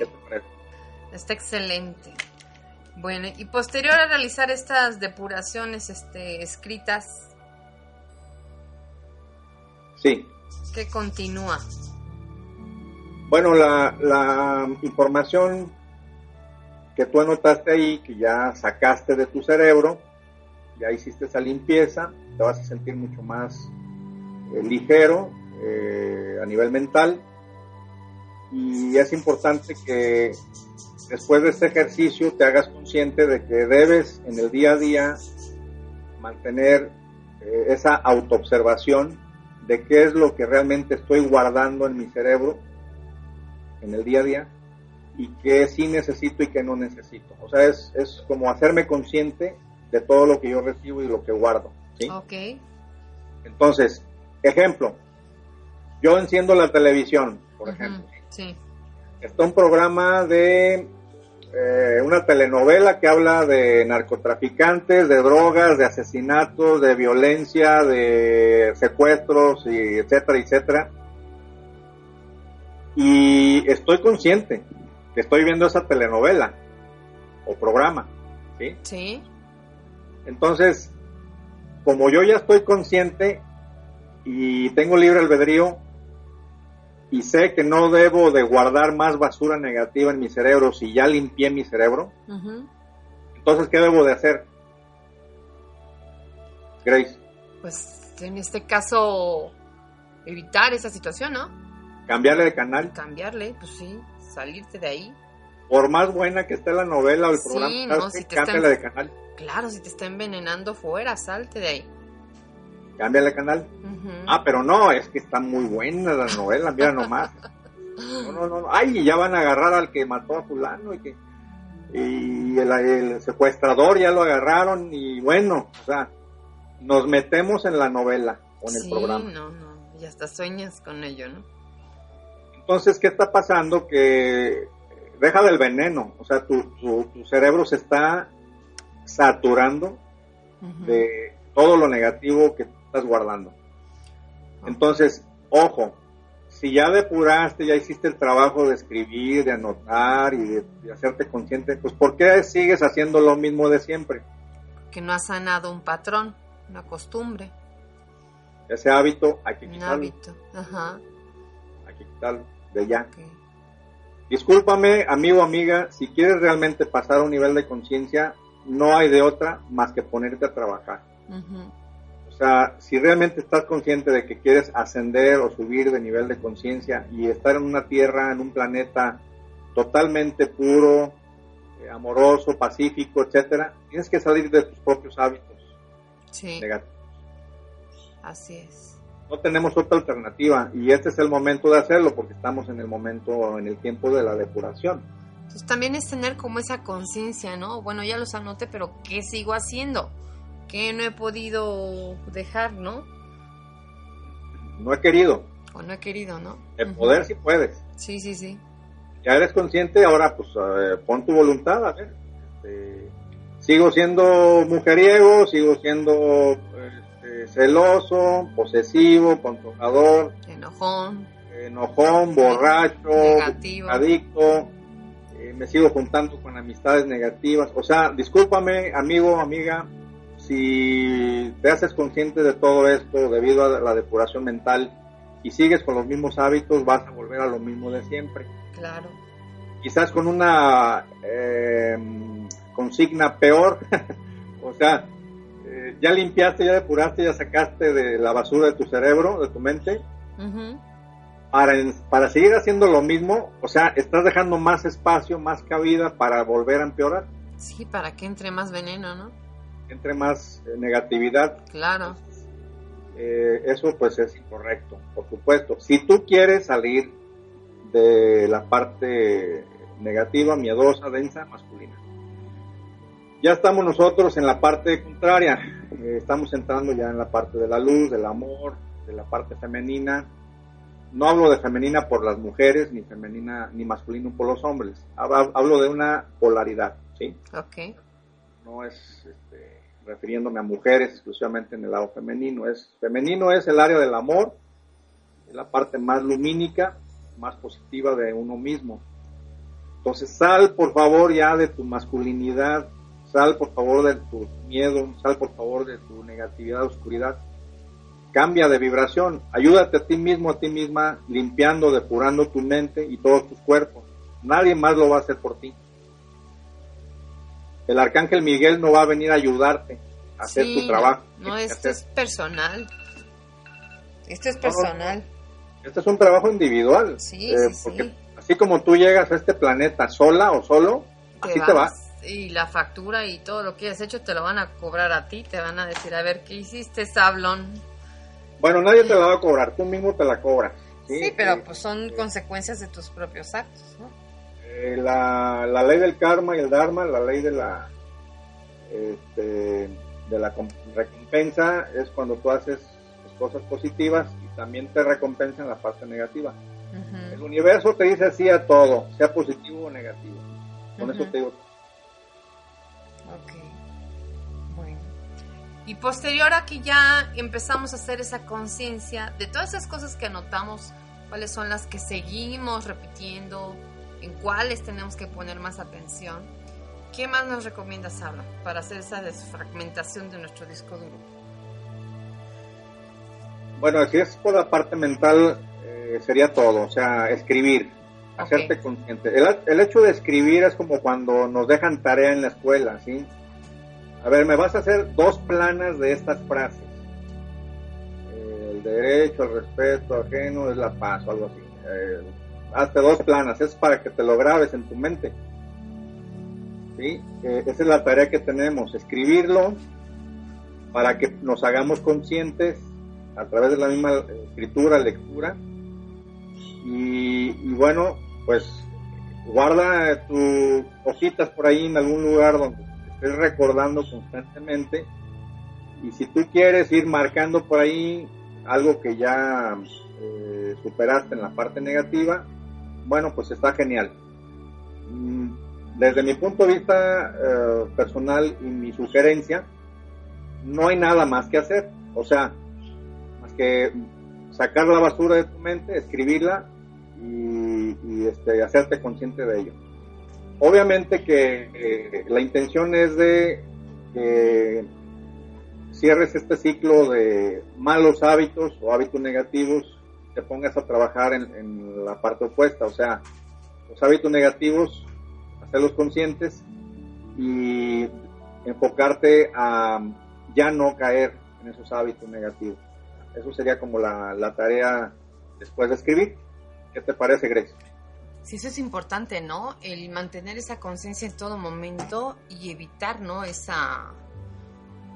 Está excelente. Bueno, y posterior a realizar estas depuraciones este, escritas. Sí. ¿Qué continúa? Bueno, la, la información que tú anotaste ahí, que ya sacaste de tu cerebro, ya hiciste esa limpieza, te vas a sentir mucho más eh, ligero eh, a nivel mental y es importante que después de este ejercicio te hagas consciente de que debes en el día a día mantener eh, esa autoobservación de qué es lo que realmente estoy guardando en mi cerebro en el día a día y qué sí necesito y qué no necesito. O sea, es, es como hacerme consciente de todo lo que yo recibo y lo que guardo. ¿sí? Ok. Entonces, ejemplo, yo enciendo la televisión, por ejemplo. Sí. Está un programa de eh, una telenovela que habla de narcotraficantes, de drogas, de asesinatos, de violencia, de secuestros, y etcétera, etcétera. Y estoy consciente que estoy viendo esa telenovela o programa, ¿sí? Sí. Entonces, como yo ya estoy consciente y tengo libre albedrío, y sé que no debo de guardar más basura negativa en mi cerebro si ya limpié mi cerebro, entonces, ¿qué debo de hacer? Grace. Pues en este caso, evitar esa situación, ¿no? Cambiarle de canal. Cambiarle, pues sí, salirte de ahí. Por más buena que esté la novela o el programa, no, si de canal. Claro, si te está envenenando fuera, salte de ahí cámbiale canal. Ah, pero no, es que está muy buena la novela, mira nomás. No, no, no, ay, ya van a agarrar al que mató a fulano y que y el, secuestrador ya lo agarraron y bueno, o sea, nos metemos en la novela en el programa. no, no, y hasta sueñas con ello, ¿no? Entonces, ¿qué está pasando? Que deja del veneno, o sea, tu, tu, cerebro se está saturando de todo lo negativo que estás guardando. Entonces, ojo, si ya depuraste, ya hiciste el trabajo de escribir, de anotar y de, hacerte consciente, pues ¿por qué sigues haciendo lo mismo de siempre? Que no has sanado un patrón, una costumbre. Ese hábito hay que quitarlo. Un hábito, ajá. Hay que quitarlo de ya. Discúlpame, amigo, amiga, si quieres realmente pasar a un nivel de conciencia, no hay de otra más que ponerte a trabajar. O sea, si realmente estás consciente de que quieres ascender o subir de nivel de conciencia y estar en una tierra, en un planeta totalmente puro, eh, amoroso, pacífico, etcétera, tienes que salir de tus propios hábitos negativos. Así es. No tenemos otra alternativa y este es el momento de hacerlo porque estamos en el momento, en el tiempo de la depuración. Entonces también es tener como esa conciencia, ¿no? Bueno, ya los anoté, pero ¿qué sigo haciendo? ¿Qué no he podido dejar, no? No he querido. O no he querido, ¿no? El poder sí puedes. Sí, sí, sí. Ya eres consciente, ahora pues pon tu voluntad, a ver. Este, sigo siendo mujeriego, sigo siendo este, celoso, posesivo, controlador. Enojón. Enojón, borracho, adicto me sigo juntando con amistades negativas. O sea, discúlpame, amigo, amiga, si te haces consciente de todo esto debido a la depuración mental y sigues con los mismos hábitos, vas a volver a lo mismo de siempre. Claro. Quizás con una eh, consigna peor, *laughs* o sea, eh, ya limpiaste, ya depuraste, ya sacaste de la basura de tu cerebro, de tu mente para, seguir haciendo lo mismo, o sea, estás dejando más espacio, más cabida para volver a empeorar. Sí, para que entre más veneno, ¿no? Entre más eh, negatividad. Claro. Eh, eso pues es incorrecto, por supuesto. Si tú quieres salir de la parte negativa, miedosa, densa, masculina. Ya estamos nosotros en la parte contraria, eh, estamos entrando ya en la parte de la luz, del amor, de la parte femenina, no hablo de femenina por las mujeres, ni femenina, ni masculino por los hombres. Hablo de una polaridad, ¿sí? Ok. No es este, refiriéndome a mujeres exclusivamente en el lado femenino. Es, femenino es el área del amor, la parte más lumínica, más positiva de uno mismo. Entonces sal por favor ya de tu masculinidad, sal por favor de tu miedo, sal por favor de tu negatividad, oscuridad cambia de vibración, ayúdate a ti mismo, a ti misma, limpiando, depurando tu mente y todos tus cuerpos. Nadie más lo va a hacer por ti. El arcángel Miguel no va a venir a ayudarte a hacer tu trabajo. No, esto es personal. Esto es personal. Este es un trabajo individual. Sí, eh, sí, porque así como tú llegas a este planeta sola o solo, así te vas. Y la factura y todo lo que has hecho te lo van a cobrar a ti, te van a decir, a ver, ¿qué hiciste, Sablón? Bueno, nadie te la va a cobrar, tú mismo te la cobras. Sí, pero pues son consecuencias de tus propios actos, ¿no? Eh, la, la, ley del karma y el dharma, la ley de la este, de la recompensa es cuando tú haces cosas positivas y también te recompensa en la parte negativa. El universo te dice así a todo, sea positivo o negativo. Con eso te digo. Ok. Y posterior a que ya empezamos a hacer esa conciencia de todas esas cosas que anotamos, cuáles son las que seguimos repitiendo, en cuáles tenemos que poner más atención, ¿qué más nos recomienda Sara para hacer esa desfragmentación de nuestro disco duro? Bueno, si es por la parte mental, eh, sería todo, o sea, escribir, hacerte consciente. El, el hecho de escribir es como cuando nos dejan tarea en la escuela, ¿sí? A ver, me vas a hacer dos planas de estas frases. El derecho, el respeto ajeno es la paz o algo así. Eh, hazte dos planas, es para que te lo grabes en tu mente. ¿Sí? Eh, esa es la tarea que tenemos, escribirlo para que nos hagamos conscientes a través de la misma escritura, lectura. Y, bueno, pues guarda tus hojitas por ahí en algún lugar donde estés recordando constantemente. Y si tú quieres ir marcando por ahí algo que ya eh, superaste en la parte negativa, bueno, pues está genial. Mm, desde mi punto de vista eh, personal y mi sugerencia, no hay nada más que hacer. O sea, más que sacar la basura de tu mente, escribirla y, este, hacerte consciente de ello. Obviamente que eh, la intención es de que cierres este ciclo de malos hábitos o hábitos negativos, te pongas a trabajar en, la parte opuesta, o sea, los hábitos negativos, hacerlos conscientes y enfocarte a ya no caer en esos hábitos negativos. Eso sería como la, la tarea después de escribir. ¿Qué te parece, Grace? Sí, eso es importante, ¿no? El mantener esa conciencia en todo momento y evitar, ¿no? Esa,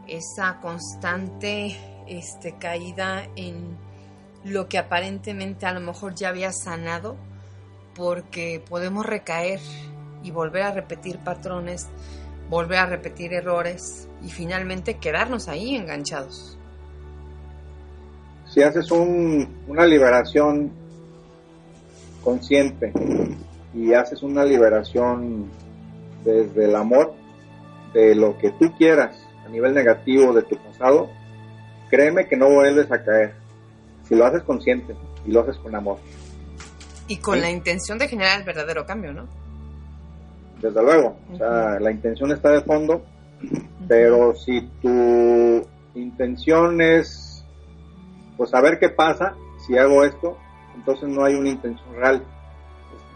esa constante este, caída en lo que aparentemente a lo mejor ya había sanado, porque podemos recaer y volver a repetir patrones, volver a repetir errores y finalmente quedarnos ahí enganchados. Si haces una liberación consciente y haces una liberación desde el amor de lo que tú quieras a nivel negativo de tu pasado, créeme que no vuelves a caer. Si lo haces consciente y lo haces con amor. Y con la intención de generar el verdadero cambio, ¿no? Desde luego, o sea, la intención está de fondo, pero si tu intención es, pues, saber qué pasa si hago esto, entonces no hay una intención real.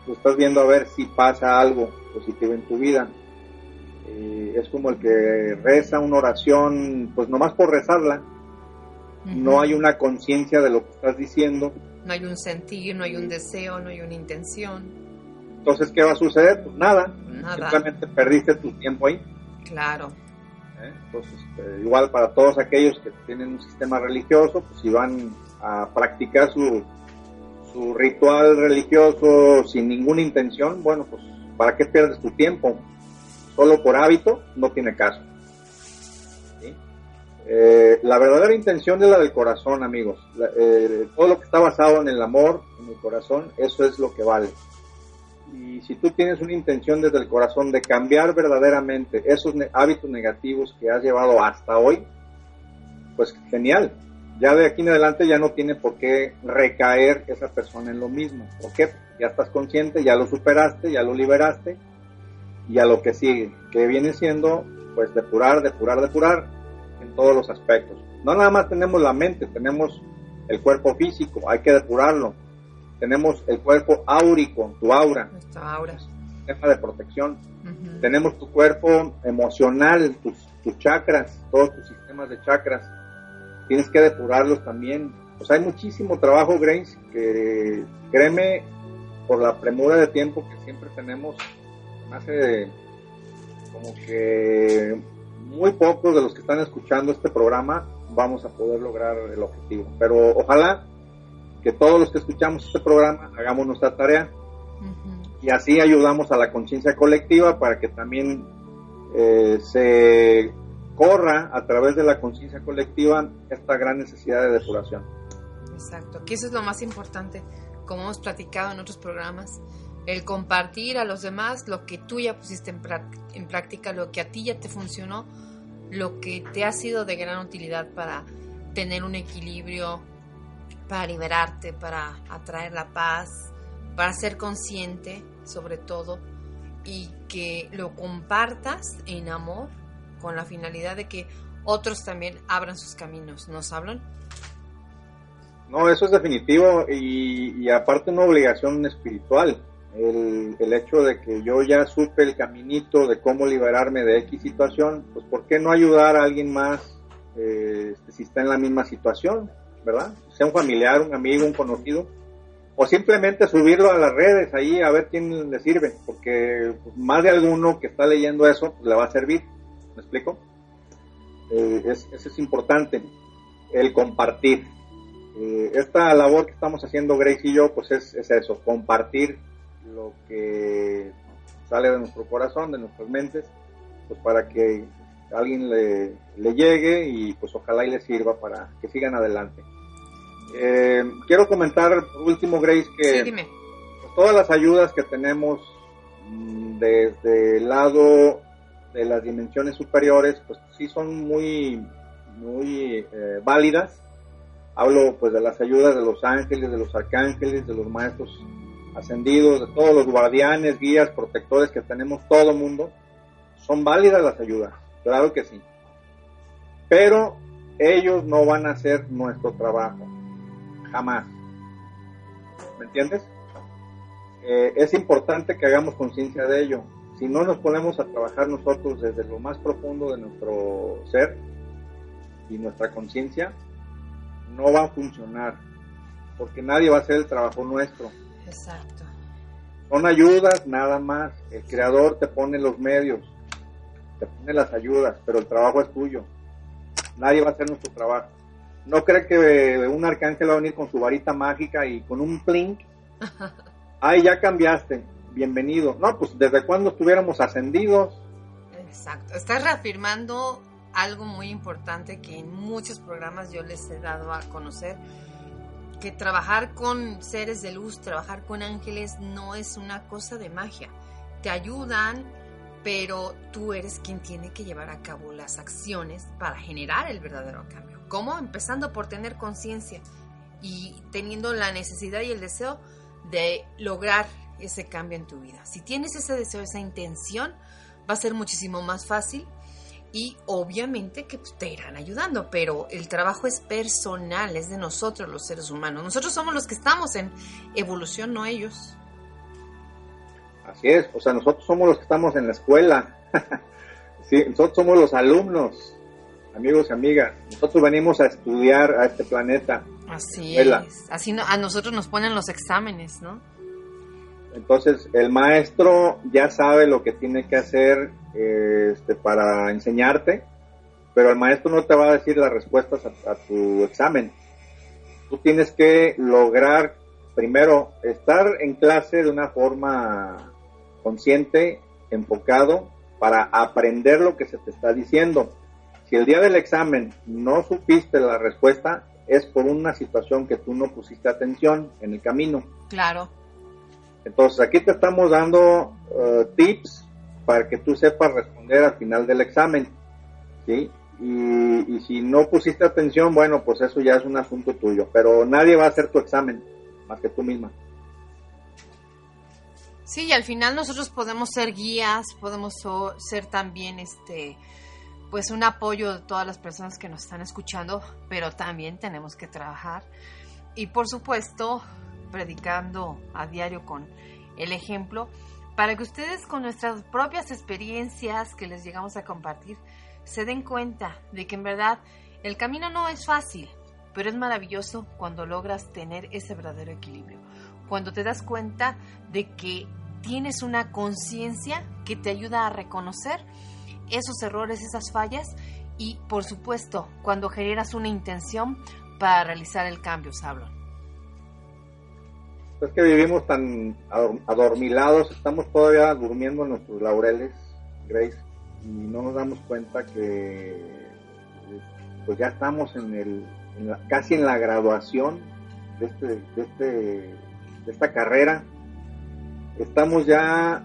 Tú estás viendo a ver si pasa algo positivo en tu vida. Eh, es como el que reza una oración, pues nomás por rezarla. No hay una conciencia de lo que estás diciendo. No hay un sentir, no hay un deseo, no hay una intención. Entonces, ¿qué va a suceder? Pues nada. Simplemente perdiste tu tiempo ahí. Claro. ¿Eh? Entonces, este, igual para todos aquellos que tienen un sistema religioso, pues si van a practicar su, su ritual religioso sin ninguna intención, bueno, pues ¿para qué pierdes tu tiempo? Solo por hábito no tiene caso. Eh, la verdadera intención es la del corazón, amigos. Eh, todo lo que está basado en el amor, en el corazón, eso es lo que vale. Y si tú tienes una intención desde el corazón de cambiar verdaderamente esos hábitos negativos que has llevado hasta hoy, pues genial ya de aquí en adelante ya no tiene por qué recaer esa persona en lo mismo. ¿Por qué? Ya estás consciente, ya lo superaste, ya lo liberaste y a lo que sigue, que viene siendo pues depurar, depurar, depurar en todos los aspectos. No nada más tenemos la mente, tenemos el cuerpo físico, hay que depurarlo. Tenemos el cuerpo áurico, tu aura, aura. sistema de protección. Tenemos tu cuerpo emocional, tus, tus chakras, todos tus sistemas de chakras tienes que depurarlos también. Pues hay muchísimo trabajo, Grace, que créeme, por la premura de tiempo que siempre tenemos, hace como que muy pocos de los que están escuchando este programa vamos a poder lograr el objetivo. Pero ojalá que todos los que escuchamos este programa hagamos nuestra tarea y así ayudamos a la conciencia colectiva para que también eh, se corra a través de la conciencia colectiva esta gran necesidad de depuración. Exacto, que eso es lo más importante, como hemos platicado en otros programas, el compartir a los demás lo que tú ya pusiste en, en práctica, lo que a ti ya te funcionó, lo que te ha sido de gran utilidad para tener un equilibrio, para liberarte, para atraer la paz, para ser consciente sobre todo y que lo compartas en amor con la finalidad de que otros también abran sus caminos. ¿Nos hablan? No, eso es definitivo y, aparte una obligación espiritual. El, hecho de que yo ya supe el caminito de cómo liberarme de X situación, pues ¿por qué no ayudar a alguien más eh, si está en la misma situación, verdad? Sea un familiar, un amigo, un conocido, o simplemente subirlo a las redes ahí a ver quién le sirve, porque más de alguno que está leyendo eso pues, le va a servir. ¿Me explico? Eh, eso es importante, el compartir. Eh, esta labor que estamos haciendo Grace y yo, pues es, eso, compartir lo que sale de nuestro corazón, de nuestras mentes, pues para que alguien le, llegue y pues ojalá y le sirva para que sigan adelante. Eh, quiero comentar por último, Grace, que pues, todas las ayudas que tenemos mm, desde el lado de las dimensiones superiores, pues sí son muy, muy eh, válidas, Hablo pues de las ayudas de los ángeles, de los arcángeles, de los maestros ascendidos, de todos los guardianes, guías, protectores que tenemos todo mundo. Son válidas las ayudas, claro que sí. Pero ellos no van a hacer nuestro trabajo, jamás. ¿Me entiendes? Eh, es importante que hagamos conciencia de ello. Si no nos ponemos a trabajar nosotros desde lo más profundo de nuestro ser y nuestra conciencia, no va a funcionar, porque nadie va a hacer el trabajo nuestro. Exacto. Son ayudas nada más. El creador te pone los medios, te pone las ayudas, pero el trabajo es tuyo. Nadie va a hacer nuestro trabajo. No cree que un arcángel va a venir con su varita mágica y con un plink. *laughs* Ay, ya cambiaste. Bienvenido. No, pues desde cuando estuviéramos ascendidos. Exacto. Estás reafirmando algo muy importante que en muchos programas yo les he dado a conocer, que trabajar con seres de luz, trabajar con ángeles no es una cosa de magia. Te ayudan, pero tú eres quien tiene que llevar a cabo las acciones para generar el verdadero cambio. ¿Cómo? Empezando por tener conciencia y teniendo la necesidad y el deseo de lograr ese cambio en tu vida. Si tienes ese deseo, esa intención, va a ser muchísimo más fácil y obviamente que te irán ayudando, pero el trabajo es personal, es de nosotros los seres humanos. Nosotros somos los que estamos en evolución, no ellos. Así es, o sea, nosotros somos los que estamos en la escuela. *laughs* sí, nosotros somos los alumnos, amigos y amigas. Nosotros venimos a estudiar a este planeta. Así es. Así a nosotros nos ponen los exámenes, ¿no? Entonces, el maestro ya sabe lo que tiene que hacer este, para enseñarte, pero el maestro no te va a decir las respuestas a, tu examen. Tú tienes que lograr, primero, estar en clase de una forma consciente, enfocado, para aprender lo que se te está diciendo. Si el día del examen no supiste la respuesta, es por una situación que tú no pusiste atención en el camino. Claro. Entonces aquí te estamos dando uh, tips para que tú sepas responder al final del examen, ¿sí? Y, si no pusiste atención, bueno, pues eso ya es un asunto tuyo, pero nadie va a hacer tu examen más que tú misma. Sí, y al final nosotros podemos ser guías, podemos ser también este pues un apoyo de todas las personas que nos están escuchando, pero también tenemos que trabajar y por supuesto predicando a diario con el ejemplo, para que ustedes con nuestras propias experiencias que les llegamos a compartir se den cuenta de que en verdad el camino no es fácil, pero es maravilloso cuando logras tener ese verdadero equilibrio, cuando te das cuenta de que tienes una conciencia que te ayuda a reconocer esos errores, esas fallas y por supuesto cuando generas una intención para realizar el cambio, Sablon. Es que vivimos tan adormilados, estamos todavía durmiendo en nuestros laureles, Grace, y no nos damos cuenta que pues ya estamos en el, casi en la graduación de, este, de, este, de esta carrera. Estamos ya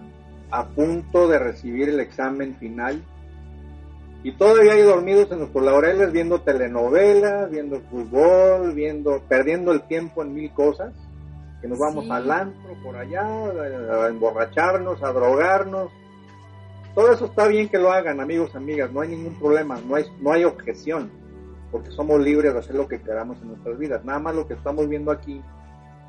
a punto de recibir el examen final y todavía hay dormidos en nuestros laureles viendo telenovelas, viendo fútbol, viendo, perdiendo el tiempo en mil cosas que nos vamos al antro por allá, a, emborracharnos, a drogarnos. Todo eso está bien que lo hagan, amigos, amigas, no hay ningún problema, no hay, no hay objeción, porque somos libres de hacer lo que queramos en nuestras vidas. Nada más lo que estamos viendo aquí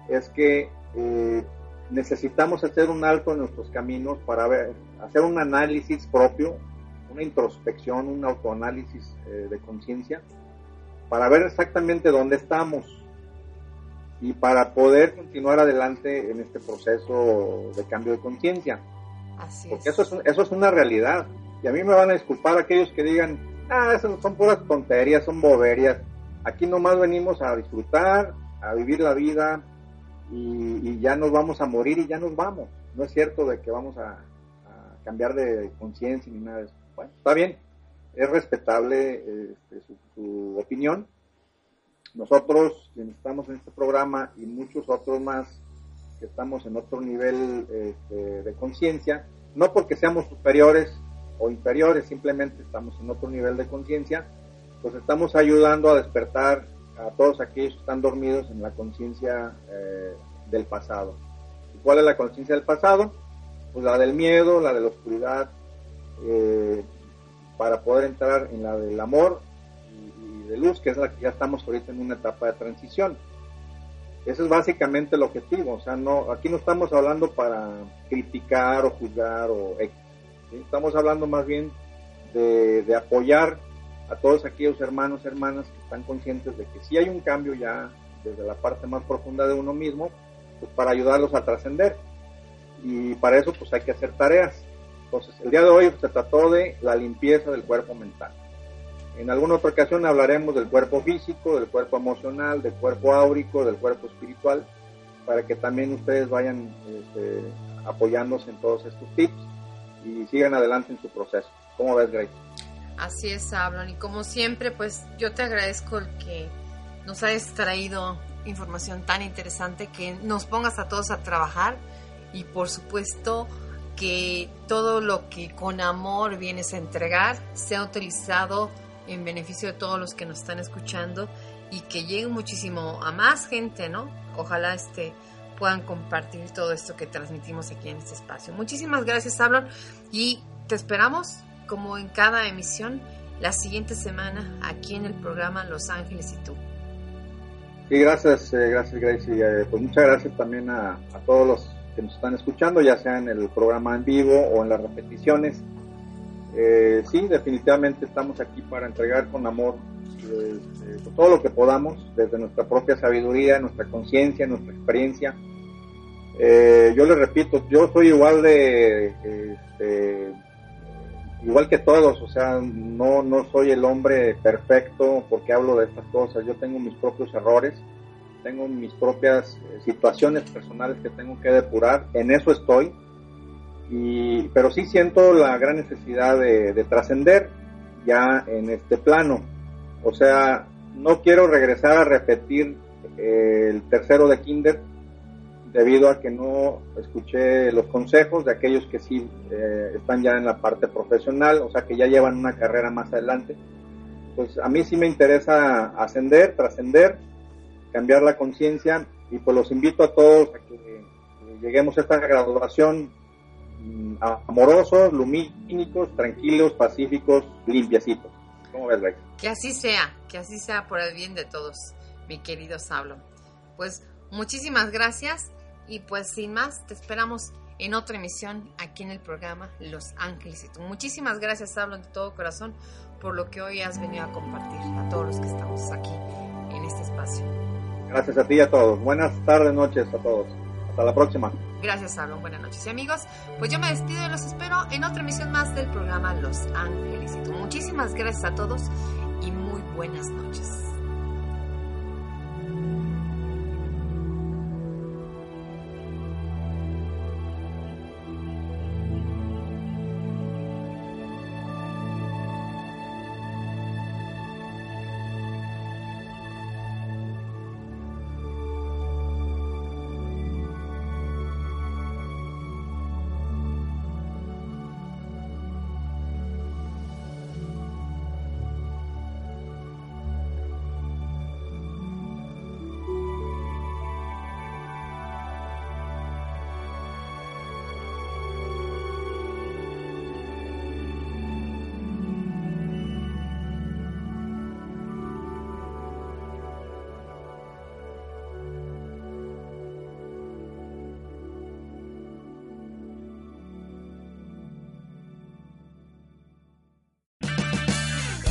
es que eh, necesitamos hacer un alto en nuestros caminos para ver, hacer un análisis propio, una introspección, un autoanálisis eh, de conciencia, para ver exactamente dónde estamos y para poder continuar adelante en este proceso de cambio de conciencia. Porque eso es, eso es una realidad. Y a mí me van a disculpar aquellos que digan, ah, eso son puras tonterías, son boberías. Aquí nomás venimos a disfrutar, a vivir la vida y, ya nos vamos a morir y ya nos vamos. No es cierto de que vamos a, cambiar de conciencia ni nada de eso. Bueno, está bien, es respetable este, su opinión, nosotros, quienes estamos en este programa y muchos otros más que estamos en otro nivel este, de conciencia, no porque seamos superiores o inferiores, simplemente estamos en otro nivel de conciencia, pues estamos ayudando a despertar a todos aquellos que están dormidos en la conciencia eh, del pasado. ¿Cuál es la conciencia del pasado? Pues la del miedo, la de la oscuridad, eh, para poder entrar en la del amor y, de luz, que es la que ya estamos ahorita en una etapa de transición. Ese es básicamente el objetivo, o sea, no, aquí no estamos hablando para criticar o juzgar o estamos hablando más bien de, de apoyar a todos aquellos hermanos, hermanas que están conscientes de que si hay un cambio ya desde la parte más profunda de uno mismo, pues para ayudarlos a trascender. Y para eso pues hay que hacer tareas. Entonces, el día de hoy se trató de la limpieza del cuerpo mental. En alguna otra ocasión hablaremos del cuerpo físico, del cuerpo emocional, del cuerpo áurico, del cuerpo espiritual, para que también ustedes vayan este, apoyándose en todos estos tips y sigan adelante en su proceso. ¿Cómo ves, Grace? Así es, Sablon. Y como siempre, pues yo te agradezco el que nos hayas traído información tan interesante, que nos pongas a todos a trabajar y por supuesto que todo lo que con amor vienes a entregar sea utilizado en beneficio de todos los que nos están escuchando y que llegue muchísimo a más gente, ¿no? Ojalá este puedan compartir todo esto que transmitimos aquí en este espacio. Muchísimas gracias, Sablon, y te esperamos como en cada emisión la siguiente semana aquí en el programa Los Ángeles y tú. Sí, gracias, eh, gracias Gracie. Eh, pues muchas gracias también a, todos los que nos están escuchando, ya sea en el programa en vivo o en las repeticiones. Eh, sí, definitivamente estamos aquí para entregar con amor pues, todo lo que podamos, desde nuestra propia sabiduría, nuestra conciencia, nuestra experiencia. yo le repito, yo soy igual de, este, igual que todos, o sea, no, no soy el hombre perfecto porque hablo de estas cosas, yo tengo mis propios errores, tengo mis propias eh, situaciones personales que tengo que depurar, en eso estoy, y, pero sí siento la gran necesidad de, trascender ya en este plano, o sea, no quiero regresar a repetir eh, el tercero de Kinder, debido a que no escuché los consejos de aquellos que sí eh, están ya en la parte profesional, o sea, que ya llevan una carrera más adelante. Pues a mí sí me interesa ascender, trascender, cambiar la conciencia y pues los invito a todos a que lleguemos a esta graduación amorosos, lumínicos, tranquilos, pacíficos, limpiacitos. ¿Cómo ves, Rex? Que así sea, que así sea por el bien de todos, mi querido Sablo. Pues muchísimas gracias y pues sin más, te esperamos en otra emisión aquí en el programa Los Ángeles y tú. Muchísimas gracias, hablo de todo corazón, por lo que hoy has venido a compartir a todos los que estamos aquí en este espacio. Gracias a ti y a todos. Buenas tardes, noches a todos. Hasta la próxima. Gracias, Sablon. Buenas noches. Y amigos, pues yo me despido y los espero en otra emisión más del programa Los Ángeles y tú. Muchísimas gracias a todos y muy buenas noches.